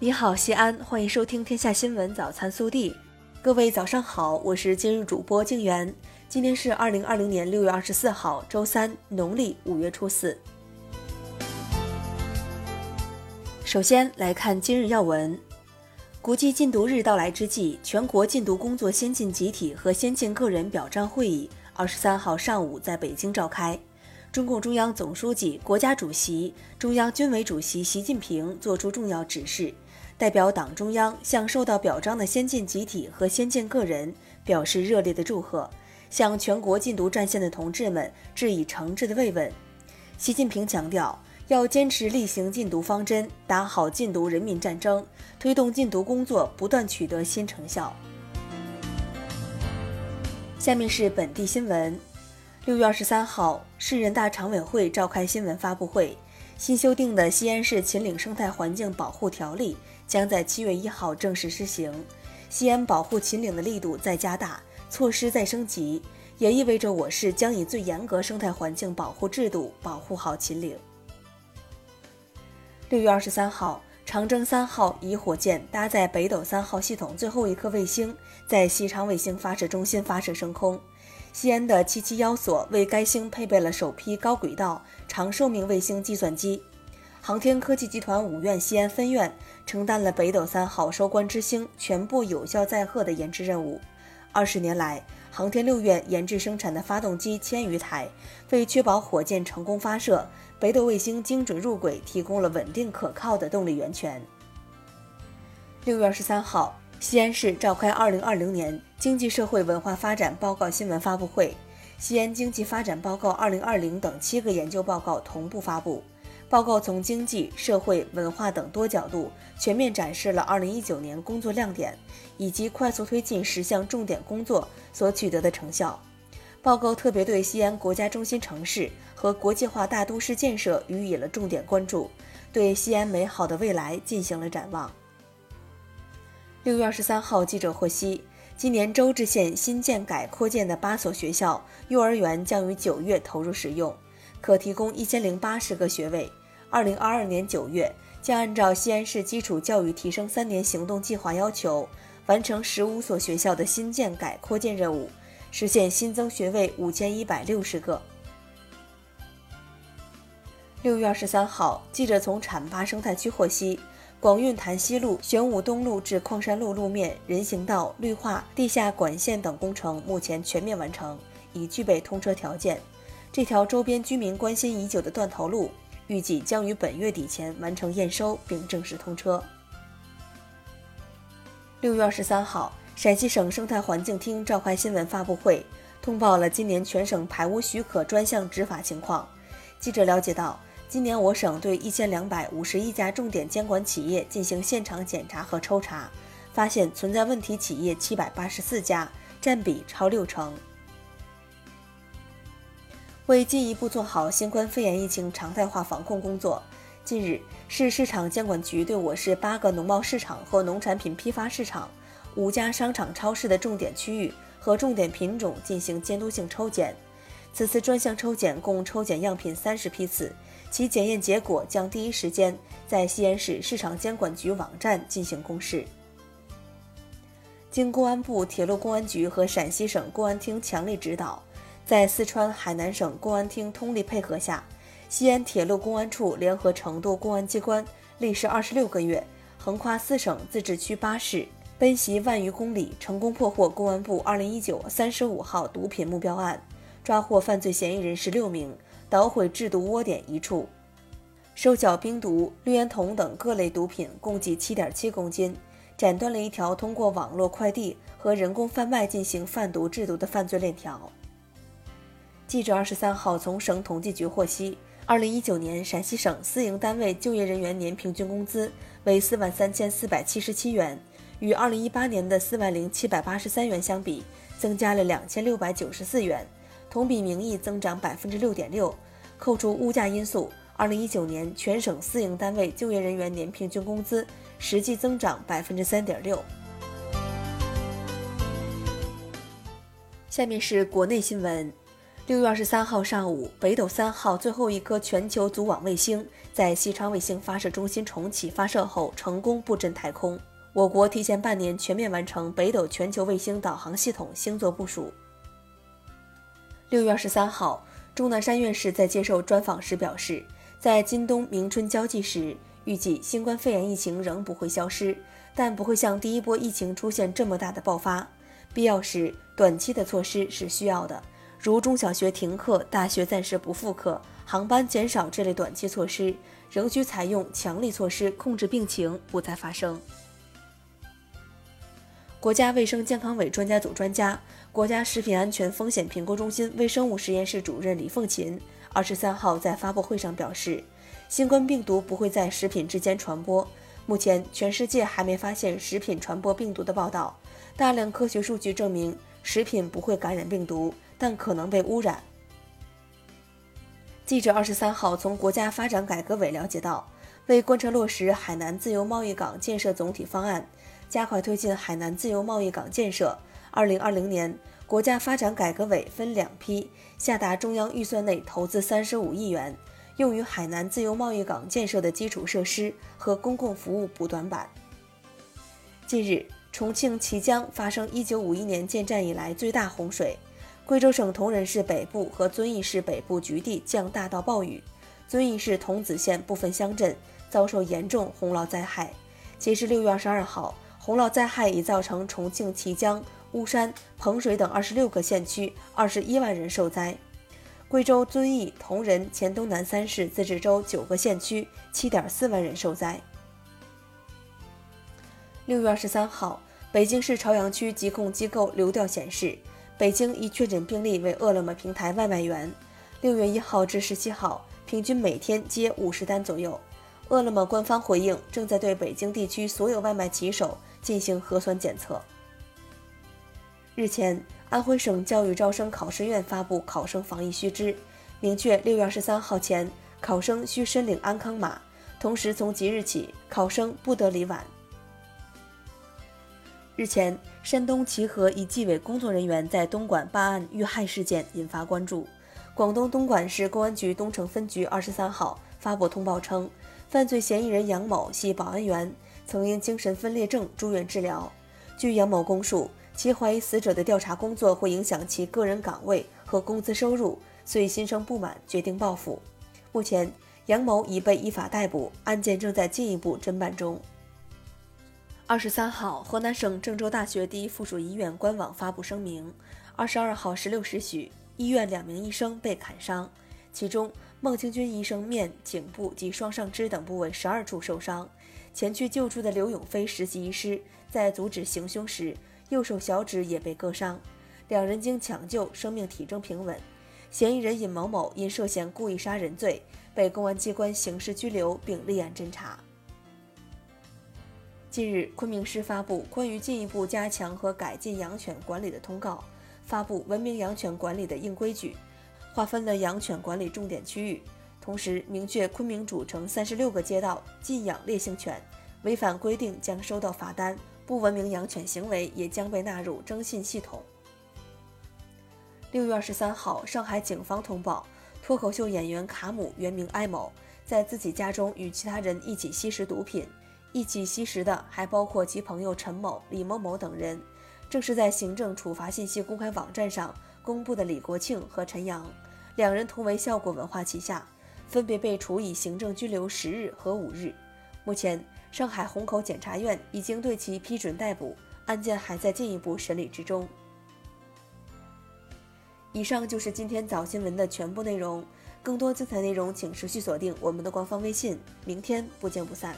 你好，西安，欢迎收听《天下新闻早餐速递》。各位早上好，我是今日主播静媛。今天是二零二零年六月二十四号，周三，农历五月初四。首先来看今日要闻：国际禁毒日到来之际，全国禁毒工作先进集体和先进个人表彰会议二十三号上午在北京召开。中共中央总书记、国家主席、中央军委主席习近平作出重要指示。代表党中央向受到表彰的先进集体和先进个人表示热烈的祝贺，向全国禁毒战线的同志们致以诚挚的慰问。习近平强调，要坚持厉行禁毒方针，打好禁毒人民战争，推动禁毒工作不断取得新成效。下面是本地新闻。六月二十三号，市人大常委会召开新闻发布会，新修订的《西安市秦岭生态环境保护条例》。将在七月一号正式施行，西安保护秦岭的力度在加大，措施在升级，也意味着我市将以最严格生态环境保护制度保护好秦岭。六月二十三号，长征三号乙火箭搭载北斗三号系统最后一颗卫星，在西昌卫星发射中心发射升空。西安的七七幺所为该星配备了首批高轨道长寿命卫星计算机。航天科技集团五院西安分院承担了北斗三号收官之星全部有效载荷的研制任务。二十年来，航天六院研制生产的发动机千余台，为确保火箭成功发射、北斗卫星精准入轨提供了稳定可靠的动力源泉。六月二十三号，西安市召开二零二零年经济社会文化发展报告新闻发布会，西安经济发展报告二零二零等七个研究报告同步发布。报告从经济社会、文化等多角度全面展示了2019年工作亮点以及快速推进十项重点工作所取得的成效。报告特别对西安国家中心城市和国际化大都市建设予以了重点关注，对西安美好的未来进行了展望。六月二十三号，记者获悉，今年周至县新建改扩建的八所学校幼儿园将于九月投入使用，可提供一千零八十个学位。二零二二年九月，将按照西安市基础教育提升三年行动计划要求，完成十五所学校的新建改扩建任务，实现新增学位五千一百六十个。六月二十三号，记者从浐灞生态区获悉，广运潭西路、玄武东路至矿山路路面人行道绿化、地下管线等工程目前全面完成，已具备通车条件。这条周边居民关心已久的断头路。预计将于本月底前完成验收并正式通车。六月二十三号，陕西省生态环境厅召开新闻发布会，通报了今年全省排污许可专项执法情况。记者了解到，今年我省对一千两百五十一家重点监管企业进行现场检查和抽查，发现存在问题企业七百八十四家，占比超六成。为进一步做好新冠肺炎疫情常态化防控工作，近日，市市场监管局对我市八个农贸市场和农产品批发市场、五家商场超市的重点区域和重点品种进行监督性抽检。此次专项抽检共抽检样品三十批次，其检验结果将第一时间在西安市市场监管局网站进行公示。经公安部铁路公安局和陕西省公安厅强力指导。在四川、海南省公安厅通力配合下，西安铁路公安处联合成都公安机关历时二十六个月，横跨四省自治区八市，奔袭万余公里，成功破获公安部二零一九三十五号毒品目标案，抓获犯罪嫌疑人十六名，捣毁制毒窝点一处，收缴冰毒、氯胺酮等各类毒品共计七点七公斤，斩断了一条通过网络快递和人工贩卖进行贩毒制毒的犯罪链条。记者二十三号从省统计局获悉，二零一九年陕西省私营单位就业人员年平均工资为四万三千四百七十七元，与二零一八年的四万零七百八十三元相比，增加了两千六百九十四元，同比名义增长百分之六点六。扣除物价因素，二零一九年全省私营单位就业人员年平均工资实际增长百分之三点六。下面是国内新闻。六月二十三号上午，北斗三号最后一颗全球组网卫星在西昌卫星发射中心重启发射后成功布阵太空。我国提前半年全面完成北斗全球卫星导航系统星座部署。六月二十三号，钟南山院士在接受专访时表示，在今冬明春交际时，预计新冠肺炎疫情仍不会消失，但不会像第一波疫情出现这么大的爆发。必要时，短期的措施是需要的。如中小学停课、大学暂时不复课、航班减少这类短期措施，仍需采用强力措施控制病情不再发生。国家卫生健康委专家组专家、国家食品安全风险评估中心微生物实验室主任李凤琴二十三号在发布会上表示，新冠病毒不会在食品之间传播。目前，全世界还没发现食品传播病毒的报道。大量科学数据证明，食品不会感染病毒。但可能被污染。记者二十三号从国家发展改革委了解到，为贯彻落实海南自由贸易港建设总体方案，加快推进海南自由贸易港建设，二零二零年，国家发展改革委分两批下达中央预算内投资三十五亿元，用于海南自由贸易港建设的基础设施和公共服务补短板。近日，重庆綦江发生一九五一年建站以来最大洪水。贵州省铜仁市北部和遵义市北部局地降大到暴雨，遵义市桐梓县部分乡镇遭受严重洪涝灾害。截至六月二十二号，洪涝灾害已造成重庆綦江、巫山、彭水等二十六个县区二十一万人受灾。贵州遵义、铜仁、黔东南三市自治州九个县区七点四万人受灾。六月二十三号，北京市朝阳区疾控机构流调显示。北京一确诊病例为饿了么平台外卖员，六月一号至十七号，平均每天接五十单左右。饿了么官方回应，正在对北京地区所有外卖骑手进行核酸检测。日前，安徽省教育招生考试院发布考生防疫须知，明确六月二十三号前，考生需申领安康码，同时从即日起，考生不得离晚。日前，山东齐河一纪委工作人员在东莞办案遇害事件引发关注。广东东莞市公安局东城分局二十三号发布通报称，犯罪嫌疑人杨某系保安员，曾因精神分裂症住院治疗。据杨某供述，其怀疑死者的调查工作会影响其个人岗位和工资收入，所以心生不满，决定报复。目前，杨某已被依法逮捕，案件正在进一步侦办中。二十三号，河南省郑州大学第一附属医院官网发布声明：二十二号十六时许，医院两名医生被砍伤，其中孟清军医生面、颈部及双上肢等部位十二处受伤。前去救助的刘永飞实习医师在阻止行凶时，右手小指也被割伤。两人经抢救，生命体征平稳。嫌疑人尹某某因涉嫌故意杀人罪，被公安机关刑事拘留并立案侦查。近日，昆明市发布关于进一步加强和改进养犬管理的通告，发布文明养犬管理的硬规矩，划分了养犬管理重点区域，同时明确昆明主城三十六个街道禁养烈性犬，违反规定将收到罚单，不文明养犬行为也将被纳入征信系统。六月二十三号，上海警方通报，脱口秀演员卡姆原名艾某，在自己家中与其他人一起吸食毒品。一起吸食的还包括其朋友陈某、李某某等人，正是在行政处罚信息公开网站上公布的李国庆和陈阳，两人同为效果文化旗下，分别被处以行政拘留十日和五日。目前，上海虹口检察院已经对其批准逮捕，案件还在进一步审理之中。以上就是今天早新闻的全部内容，更多精彩内容请持续锁定我们的官方微信，明天不见不散。